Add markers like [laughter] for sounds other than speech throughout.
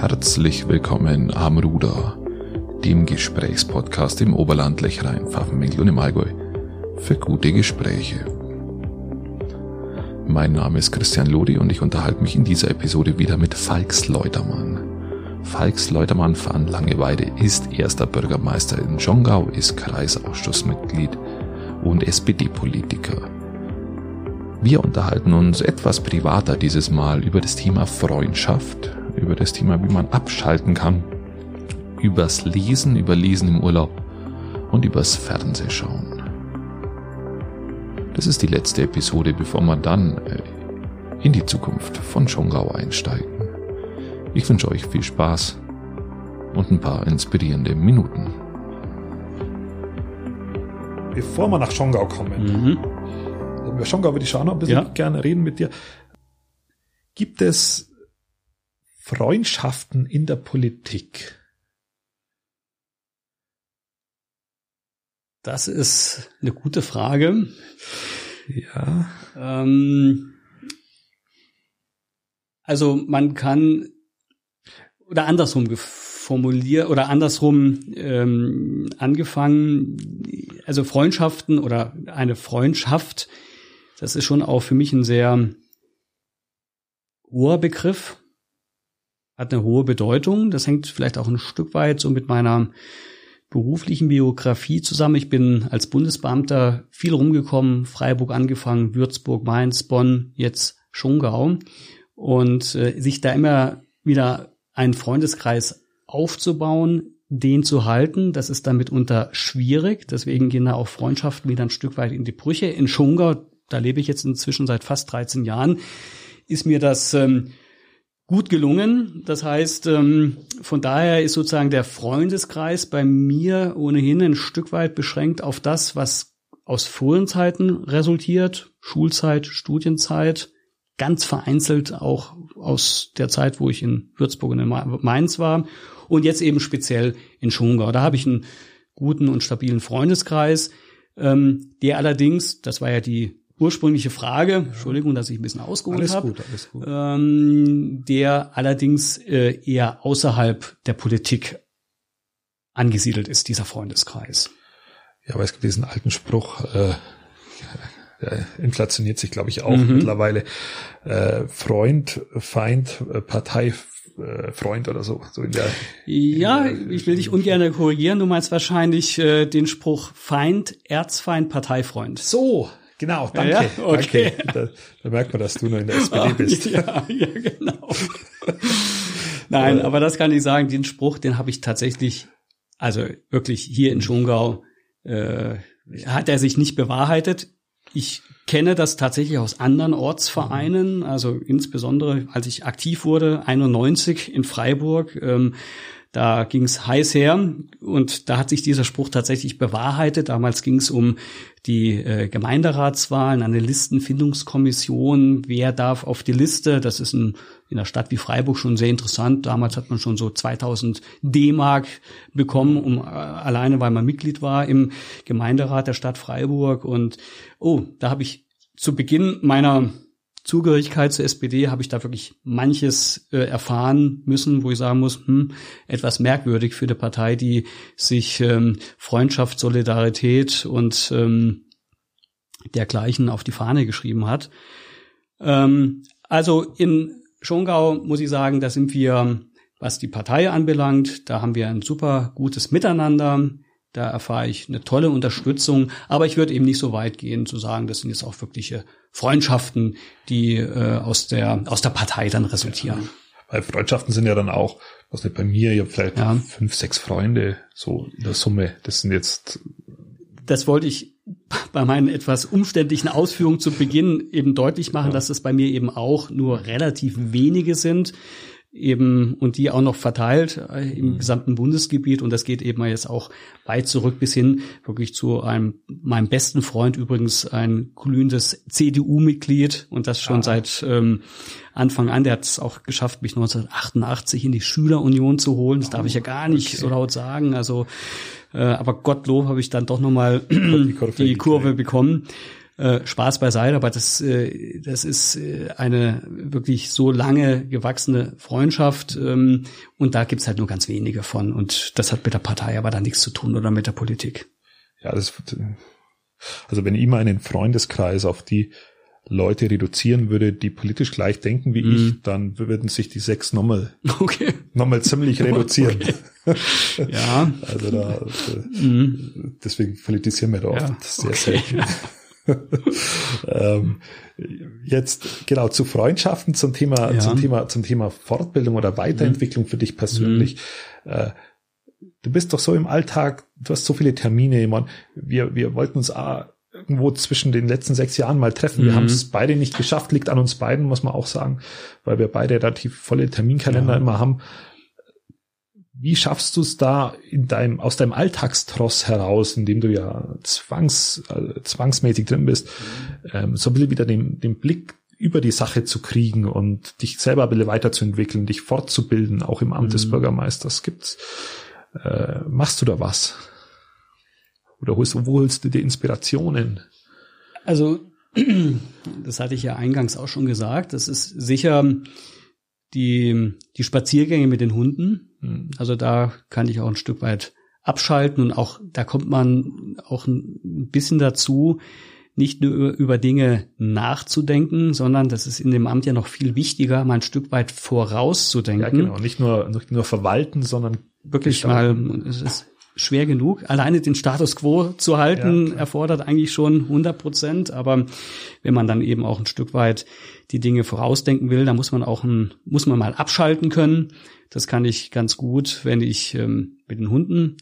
Herzlich willkommen am Ruder, dem Gesprächspodcast im Oberland, Lechrein, Pfaffenwinkel und im Allgäu für gute Gespräche. Mein Name ist Christian Lodi und ich unterhalte mich in dieser Episode wieder mit Falks Leutermann. Falks Leutermann van Langeweide ist erster Bürgermeister in Schongau, ist Kreisausschussmitglied und SPD-Politiker. Wir unterhalten uns etwas privater dieses Mal über das Thema Freundschaft, über das Thema, wie man abschalten kann, übers Lesen, über Lesen im Urlaub und übers Fernsehschauen. Das ist die letzte Episode, bevor wir dann äh, in die Zukunft von Schongau einsteigen. Ich wünsche euch viel Spaß und ein paar inspirierende Minuten. Bevor wir nach Schongau kommen, mhm. über Schongau würde ich schon noch ein bisschen ja. gerne reden mit dir. Gibt es Freundschaften in der Politik? Das ist eine gute Frage. Ja. Ähm, also man kann oder andersrum formuliert oder andersrum ähm, angefangen. Also Freundschaften oder eine Freundschaft, das ist schon auch für mich ein sehr hoher Begriff, hat eine hohe Bedeutung. Das hängt vielleicht auch ein Stück weit so mit meiner beruflichen Biografie zusammen. Ich bin als Bundesbeamter viel rumgekommen, Freiburg angefangen, Würzburg, Mainz, Bonn, jetzt Schongau und äh, sich da immer wieder einen Freundeskreis aufzubauen, den zu halten, das ist dann mitunter schwierig. Deswegen gehen da auch Freundschaften wieder ein Stück weit in die Brüche. In Schongau, da lebe ich jetzt inzwischen seit fast 13 Jahren, ist mir das ähm, gut gelungen. Das heißt, ähm, von daher ist sozusagen der Freundeskreis bei mir ohnehin ein Stück weit beschränkt auf das, was aus frühen Zeiten resultiert, Schulzeit, Studienzeit, ganz vereinzelt auch aus der Zeit, wo ich in Würzburg und in Mainz war und jetzt eben speziell in Schongau. Da habe ich einen guten und stabilen Freundeskreis, ähm, der allerdings, das war ja die ursprüngliche Frage, Entschuldigung, dass ich ein bisschen ausgeholt habe, ähm, der allerdings äh, eher außerhalb der Politik angesiedelt ist, dieser Freundeskreis. Ja, aber es gibt diesen alten Spruch, äh, [laughs] der inflationiert sich, glaube ich, auch mhm. mittlerweile. Äh, Freund, Feind, äh, Partei, äh, Freund oder so. so in der, ja, in der, ich will dich ungern korrigieren. Du meinst wahrscheinlich äh, den Spruch Feind, Erzfeind, Parteifreund. So, Genau, danke. Ja, okay. Danke. Da, da, merkt man, dass du noch in der SPD bist. Ja, ja genau. Nein, äh. aber das kann ich sagen, den Spruch, den habe ich tatsächlich, also wirklich hier in Schongau, äh, hat er sich nicht bewahrheitet. Ich kenne das tatsächlich aus anderen Ortsvereinen, also insbesondere als ich aktiv wurde, 91 in Freiburg. Ähm, da ging es heiß her und da hat sich dieser Spruch tatsächlich bewahrheitet. Damals ging es um die äh, Gemeinderatswahlen, eine Listenfindungskommission. Wer darf auf die Liste? Das ist ein, in einer Stadt wie Freiburg schon sehr interessant. Damals hat man schon so 2000 D-Mark bekommen, um äh, alleine, weil man Mitglied war im Gemeinderat der Stadt Freiburg. Und oh, da habe ich zu Beginn meiner Zugehörigkeit zur SPD habe ich da wirklich manches äh, erfahren müssen, wo ich sagen muss, hm, etwas merkwürdig für eine Partei, die sich ähm, Freundschaft, Solidarität und ähm, dergleichen auf die Fahne geschrieben hat. Ähm, also in Schongau muss ich sagen, da sind wir, was die Partei anbelangt, da haben wir ein super gutes Miteinander. Da erfahre ich eine tolle Unterstützung, aber ich würde eben nicht so weit gehen zu sagen, das sind jetzt auch wirkliche Freundschaften, die äh, aus der aus der Partei dann resultieren. Ja, weil Freundschaften sind ja dann auch, was nicht bei mir, ich habe vielleicht ja. fünf, sechs Freunde so in der Summe. Das sind jetzt. Das wollte ich bei meinen etwas umständlichen Ausführungen zu Beginn eben deutlich machen, ja. dass es bei mir eben auch nur relativ wenige sind eben und die auch noch verteilt äh, im mhm. gesamten Bundesgebiet und das geht eben jetzt auch weit zurück bis hin wirklich zu einem meinem besten Freund übrigens ein glühendes CDU-Mitglied und das schon ah. seit ähm, Anfang an. Der hat es auch geschafft, mich 1988 in die Schülerunion zu holen. Das darf ich ja gar nicht okay. so laut sagen. Also äh, aber Gottlob habe ich dann doch nochmal die Kurve, die Kurve bekommen. Äh, Spaß beiseite, aber das, äh, das ist äh, eine wirklich so lange gewachsene Freundschaft ähm, und da gibt's halt nur ganz wenige von und das hat mit der Partei aber dann nichts zu tun oder mit der Politik. Ja, das also wenn ich mal einen Freundeskreis auf die Leute reduzieren würde, die politisch gleich denken wie mm. ich, dann würden sich die sechs nochmal, okay. nochmal ziemlich [laughs] reduzieren. Okay. Ja. Also da, mm. deswegen politisieren wir da ja. oft sehr okay. selten. [laughs] [laughs] ähm, jetzt genau zu Freundschaften zum Thema, ja. zum Thema, zum Thema Fortbildung oder Weiterentwicklung mm. für dich persönlich. Mm. Äh, du bist doch so im Alltag, du hast so viele Termine, man, wir, wir wollten uns auch irgendwo zwischen den letzten sechs Jahren mal treffen. Wir mhm. haben es beide nicht geschafft, liegt an uns beiden, muss man auch sagen, weil wir beide relativ volle Terminkalender ja. immer haben. Wie schaffst du es da in deinem, aus deinem Alltagstross heraus, in dem du ja zwangs, äh, zwangsmäßig drin bist, mhm. ähm, so ein bisschen wieder den, den Blick über die Sache zu kriegen und dich selber ein bisschen weiterzuentwickeln, dich fortzubilden, auch im Amt mhm. des Bürgermeisters gibt's. Äh, machst du da was? Oder holst, wo holst du dir Inspirationen? Also, [clears throat] das hatte ich ja eingangs auch schon gesagt. Das ist sicher die, die Spaziergänge mit den Hunden. Hm. Also da kann ich auch ein Stück weit abschalten und auch, da kommt man auch ein bisschen dazu, nicht nur über Dinge nachzudenken, sondern das ist in dem Amt ja noch viel wichtiger, mal ein Stück weit vorauszudenken. Ja, genau. Nicht nur, nicht nur verwalten, sondern wirklich mal, es ist schwer genug. Alleine den Status quo zu halten ja, erfordert eigentlich schon 100 Prozent. Aber wenn man dann eben auch ein Stück weit die Dinge vorausdenken will, dann muss man auch ein, muss man mal abschalten können. Das kann ich ganz gut, wenn ich ähm, mit den Hunden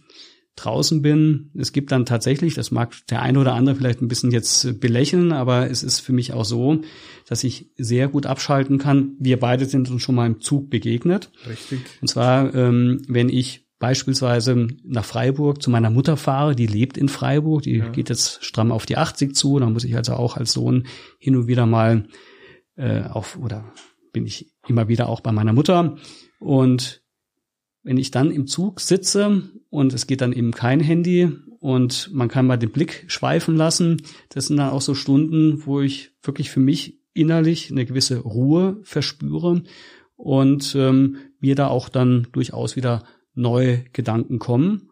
draußen bin. Es gibt dann tatsächlich, das mag der eine oder andere vielleicht ein bisschen jetzt belächeln, aber es ist für mich auch so, dass ich sehr gut abschalten kann. Wir beide sind uns schon mal im Zug begegnet. Richtig. Und zwar, ähm, wenn ich beispielsweise nach Freiburg zu meiner Mutter fahre, die lebt in Freiburg, die ja. geht jetzt stramm auf die 80 zu, dann muss ich also auch als Sohn hin und wieder mal äh, auf oder bin ich immer wieder auch bei meiner Mutter und wenn ich dann im Zug sitze und es geht dann eben kein Handy und man kann mal den Blick schweifen lassen, das sind dann auch so Stunden, wo ich wirklich für mich innerlich eine gewisse Ruhe verspüre und ähm, mir da auch dann durchaus wieder neue Gedanken kommen.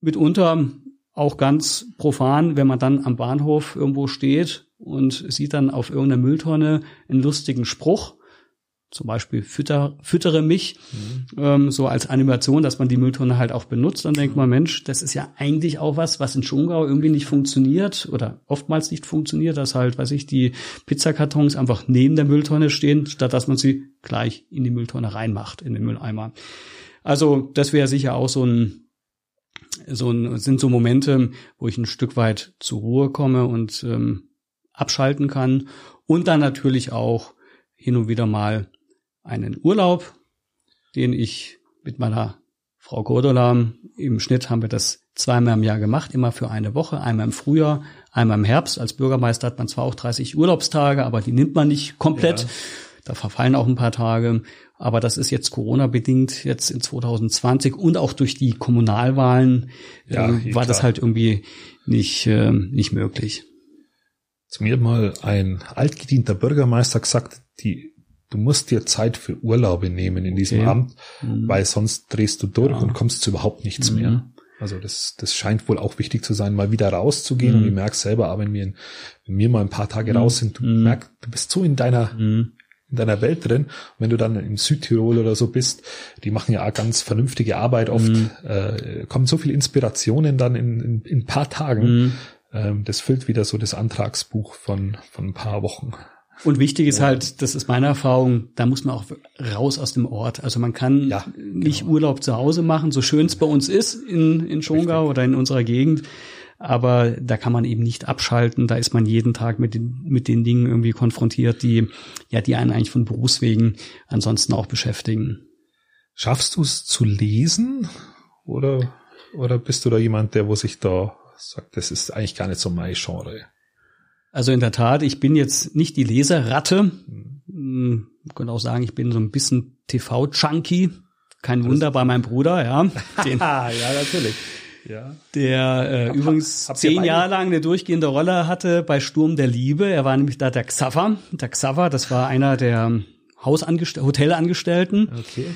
Mitunter auch ganz profan, wenn man dann am Bahnhof irgendwo steht und sieht dann auf irgendeiner Mülltonne einen lustigen Spruch, zum Beispiel fütter, füttere mich, mhm. ähm, so als Animation, dass man die Mülltonne halt auch benutzt, dann denkt man, Mensch, das ist ja eigentlich auch was, was in Schongau irgendwie nicht funktioniert oder oftmals nicht funktioniert, dass halt, weiß ich, die Pizzakartons einfach neben der Mülltonne stehen, statt dass man sie gleich in die Mülltonne reinmacht, in den Mülleimer. Also das wäre sicher auch so ein, so ein, sind so Momente, wo ich ein Stück weit zur Ruhe komme und ähm, abschalten kann. Und dann natürlich auch hin und wieder mal einen Urlaub, den ich mit meiner Frau Gordola, im Schnitt haben wir das zweimal im Jahr gemacht, immer für eine Woche, einmal im Frühjahr, einmal im Herbst. Als Bürgermeister hat man zwar auch 30 Urlaubstage, aber die nimmt man nicht komplett. Ja. Da verfallen auch ein paar Tage. Aber das ist jetzt Corona-bedingt jetzt in 2020 und auch durch die Kommunalwahlen ja, äh, war das halt irgendwie nicht, äh, nicht möglich. Zu mir mal ein altgedienter Bürgermeister gesagt, die, du musst dir Zeit für Urlaube nehmen in diesem okay. Amt, mhm. weil sonst drehst du durch ja. und kommst zu überhaupt nichts mhm. mehr. Also das, das scheint wohl auch wichtig zu sein, mal wieder rauszugehen. Mhm. Und ich merke selber, aber wenn wir, wenn wir mal ein paar Tage mhm. raus sind, du mhm. merkst, du bist so in deiner, mhm in deiner Welt drin. Und wenn du dann in Südtirol oder so bist, die machen ja auch ganz vernünftige Arbeit oft, mhm. äh, kommen so viele Inspirationen dann in, in, in ein paar Tagen. Mhm. Ähm, das füllt wieder so das Antragsbuch von, von ein paar Wochen. Und wichtig ist halt, das ist meine Erfahrung, da muss man auch raus aus dem Ort. Also man kann ja, nicht genau. Urlaub zu Hause machen, so schön es bei uns ist in, in Schongau Richtig. oder in unserer Gegend aber da kann man eben nicht abschalten. Da ist man jeden Tag mit den, mit den Dingen irgendwie konfrontiert, die, ja, die einen eigentlich von Berufswegen ansonsten auch beschäftigen. Schaffst du es zu lesen? Oder, oder bist du da jemand, der, wo sich da sagt, das ist eigentlich gar nicht so mein Genre? Also in der Tat, ich bin jetzt nicht die Leserratte. Hm. Ich könnte auch sagen, ich bin so ein bisschen TV-Junkie. Kein Wunder bei meinem Bruder, ja. [laughs] Den, ja, natürlich ja. der äh, hab, übrigens hab, zehn Jahre lang eine durchgehende Rolle hatte bei Sturm der Liebe. Er war nämlich da der Xaver. Der Xaver, das war einer der Hausangestellten, Hotelangestellten. Okay.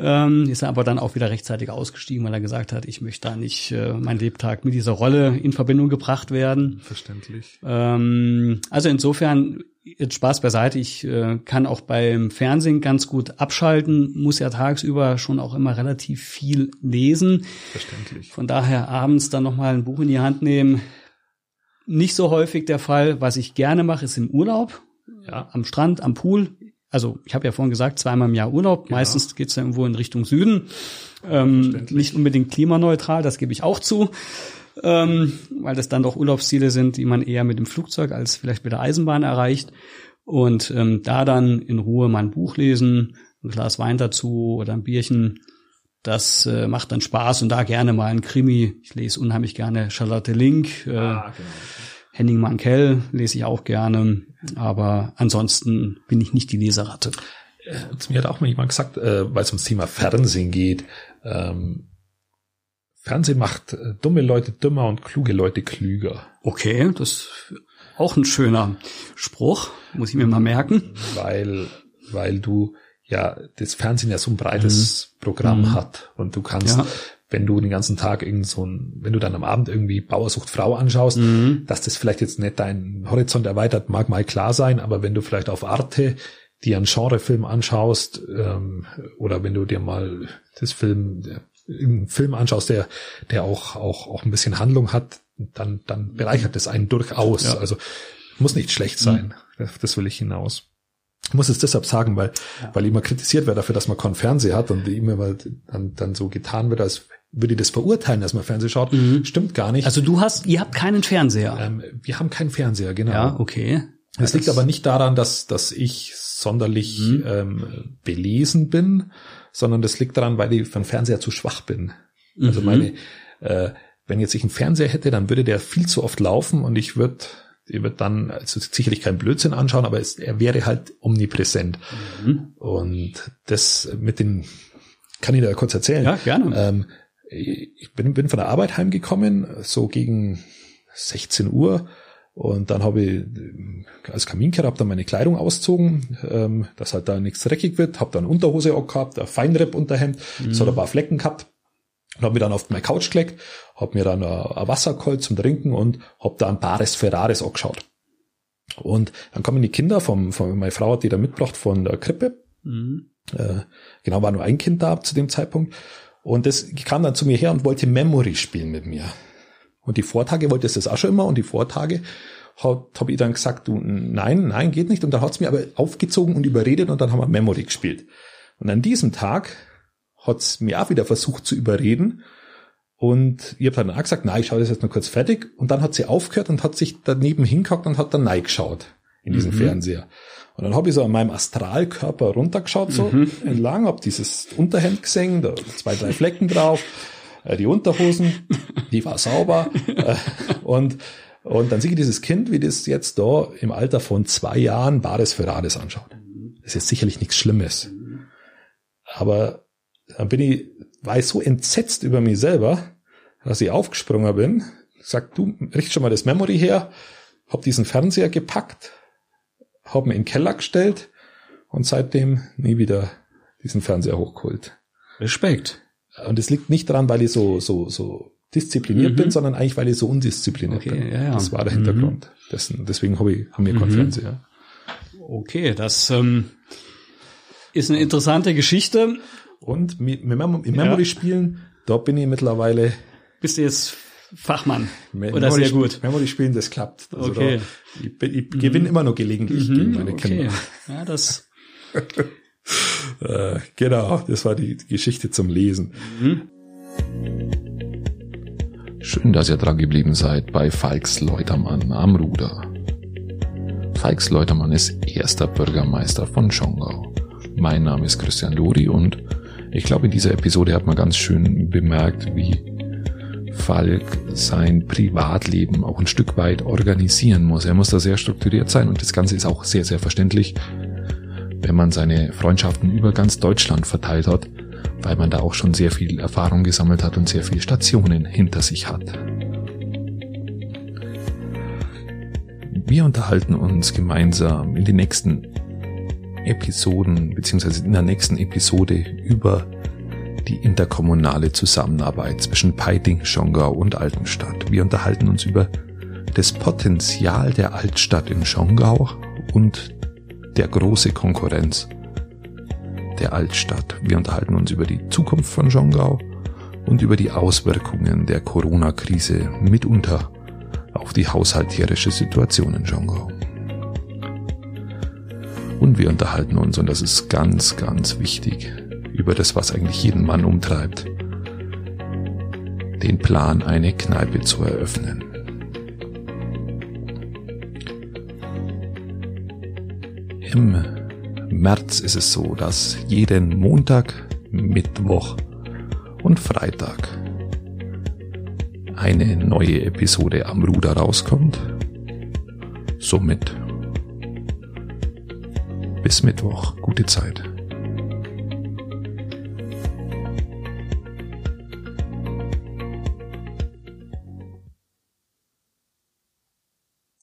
Ähm, ist er aber dann auch wieder rechtzeitig ausgestiegen, weil er gesagt hat, ich möchte da nicht äh, mein Lebtag mit dieser Rolle in Verbindung gebracht werden. Verständlich. Ähm, also insofern jetzt Spaß beiseite. Ich äh, kann auch beim Fernsehen ganz gut abschalten, muss ja tagsüber schon auch immer relativ viel lesen. Verständlich. Von daher abends dann nochmal ein Buch in die Hand nehmen. Nicht so häufig der Fall. Was ich gerne mache, ist im Urlaub. Ja. Am Strand, am Pool also ich habe ja vorhin gesagt, zweimal im Jahr Urlaub. Ja. Meistens geht's ja irgendwo in Richtung Süden. Ähm, nicht unbedingt klimaneutral, das gebe ich auch zu. Ähm, weil das dann doch Urlaubsziele sind, die man eher mit dem Flugzeug als vielleicht mit der Eisenbahn erreicht. Und ähm, da dann in Ruhe mal ein Buch lesen, ein Glas Wein dazu oder ein Bierchen, das äh, macht dann Spaß und da gerne mal ein Krimi. Ich lese unheimlich gerne Charlotte Link. Äh, ah, genau. Henning Mankell lese ich auch gerne, aber ansonsten bin ich nicht die Leseratte. Äh, zu mir hat auch mal jemand gesagt, äh, weil es ums Thema Fernsehen geht, ähm, Fernsehen macht äh, dumme Leute dümmer und kluge Leute klüger. Okay, das ist auch ein schöner Spruch, muss ich mir mal merken. Weil, weil du ja das Fernsehen ja so ein breites mhm. Programm mhm. hat und du kannst ja wenn du den ganzen Tag irgend so ein, wenn du dann am Abend irgendwie Bauersucht Frau anschaust, mhm. dass das vielleicht jetzt nicht deinen Horizont erweitert, mag mal klar sein, aber wenn du vielleicht auf Arte dir einen Genrefilm anschaust, ähm, oder wenn du dir mal das Film, einen Film anschaust, der, der auch, auch, auch ein bisschen Handlung hat, dann, dann bereichert das einen durchaus. Ja. Also muss nicht schlecht sein. Mhm. Das will ich hinaus. Ich muss es deshalb sagen, weil, ja. weil immer kritisiert wird dafür, dass man keinen Fernseher hat und immer dann, dann so getan wird, als würde das verurteilen, dass man Fernseher schaut. Mhm. Stimmt gar nicht. Also du hast, ihr habt keinen Fernseher. Ähm, wir haben keinen Fernseher, genau. Ja, okay. Das, ja, liegt aber nicht daran, dass, dass ich sonderlich mhm. ähm, belesen bin, sondern das liegt daran, weil ich von Fernseher zu schwach bin. Also mhm. meine, äh, wenn jetzt ich einen Fernseher hätte, dann würde der viel zu oft laufen und ich würde ich würde dann also sicherlich keinen Blödsinn anschauen, aber es, er wäre halt omnipräsent. Mhm. Und das mit den, kann ich da kurz erzählen? Ja, gerne. Ähm, ich bin, bin von der Arbeit heimgekommen, so gegen 16 Uhr. Und dann habe ich als Kaminkehrer hab dann meine Kleidung auszogen, ähm, dass halt da nichts dreckig wird, habe dann Unterhose auch gehabt, ein Feinripp-Unterhemd, mhm. so ein paar Flecken gehabt und habe mir dann auf meine Couch gelegt, habe mir dann ein Wasser geholt zum Trinken und habe da ein Bares Ferraris angeschaut. Und dann kommen die Kinder vom, von meine Frau hat die da mitgebracht von der Krippe. Mhm. Äh, genau, war nur ein Kind da zu dem Zeitpunkt. Und das kam dann zu mir her und wollte Memory spielen mit mir. Und die Vortage wollte es das auch schon immer und die Vortage habe ich dann gesagt, du, nein, nein, geht nicht. Und dann hat's mir aber aufgezogen und überredet und dann haben wir Memory gespielt. Und an diesem Tag hat's mir auch wieder versucht zu überreden. Und ich habe dann auch gesagt, nein, ich schaue das jetzt nur kurz fertig. Und dann hat sie aufgehört und hat sich daneben hingehockt und hat dann nein geschaut in diesem mhm. Fernseher. Und dann habe ich so an meinem Astralkörper runtergeschaut, so mhm. entlang, hab dieses Unterhemd gesehen, da zwei, drei Flecken drauf, äh, die Unterhosen, die war sauber. Äh, und, und dann sehe ich dieses Kind, wie das jetzt da im Alter von zwei Jahren Bares Ferraris anschaut. Das ist jetzt sicherlich nichts Schlimmes. Aber dann bin ich, war ich so entsetzt über mich selber, dass ich aufgesprungen bin, sagt, du, richt schon mal das Memory her, hab diesen Fernseher gepackt, habe ihn in den Keller gestellt und seitdem nie wieder diesen Fernseher hochgeholt. Respekt. Und es liegt nicht daran, weil ich so, so, so diszipliniert mhm. bin, sondern eigentlich, weil ich so undiszipliniert okay, bin. Ja, ja. Das war der Hintergrund mhm. dessen. Deswegen habe ich, haben wir keinen mhm. Fernseher. Okay, das ähm, ist eine interessante Geschichte. Und mit, mit Memory-Spielen, ja. da bin ich mittlerweile. Bist du jetzt Fachmann. Oder sehr gut. Memory spielen, das klappt. Also okay. Da, ich, ich mhm. gewinne immer nur gelegentlich mhm. gegen meine okay. Kinder. Ja, das. [laughs] äh, genau, das war die Geschichte zum Lesen. Mhm. Schön, dass ihr dran geblieben seid bei Falks Leutermann am Ruder. Falks Leutermann ist erster Bürgermeister von Schongau. Mein Name ist Christian Lori und ich glaube, in dieser Episode hat man ganz schön bemerkt, wie Falk sein Privatleben auch ein Stück weit organisieren muss. Er muss da sehr strukturiert sein und das Ganze ist auch sehr, sehr verständlich, wenn man seine Freundschaften über ganz Deutschland verteilt hat. weil man da auch schon sehr viel Erfahrung gesammelt hat und sehr viele Stationen hinter sich hat. Wir unterhalten uns gemeinsam in den nächsten Episoden beziehungsweise in der nächsten Episode über die interkommunale Zusammenarbeit zwischen Peiting, Schongau und Altenstadt. Wir unterhalten uns über das Potenzial der Altstadt in Schongau und der große Konkurrenz der Altstadt. Wir unterhalten uns über die Zukunft von Schongau und über die Auswirkungen der Corona-Krise mitunter auf die haushalterische Situation in Schongau. Und wir unterhalten uns, und das ist ganz, ganz wichtig, über das, was eigentlich jeden Mann umtreibt. Den Plan, eine Kneipe zu eröffnen. Im März ist es so, dass jeden Montag, Mittwoch und Freitag eine neue Episode am Ruder rauskommt. Somit bis Mittwoch. Gute Zeit.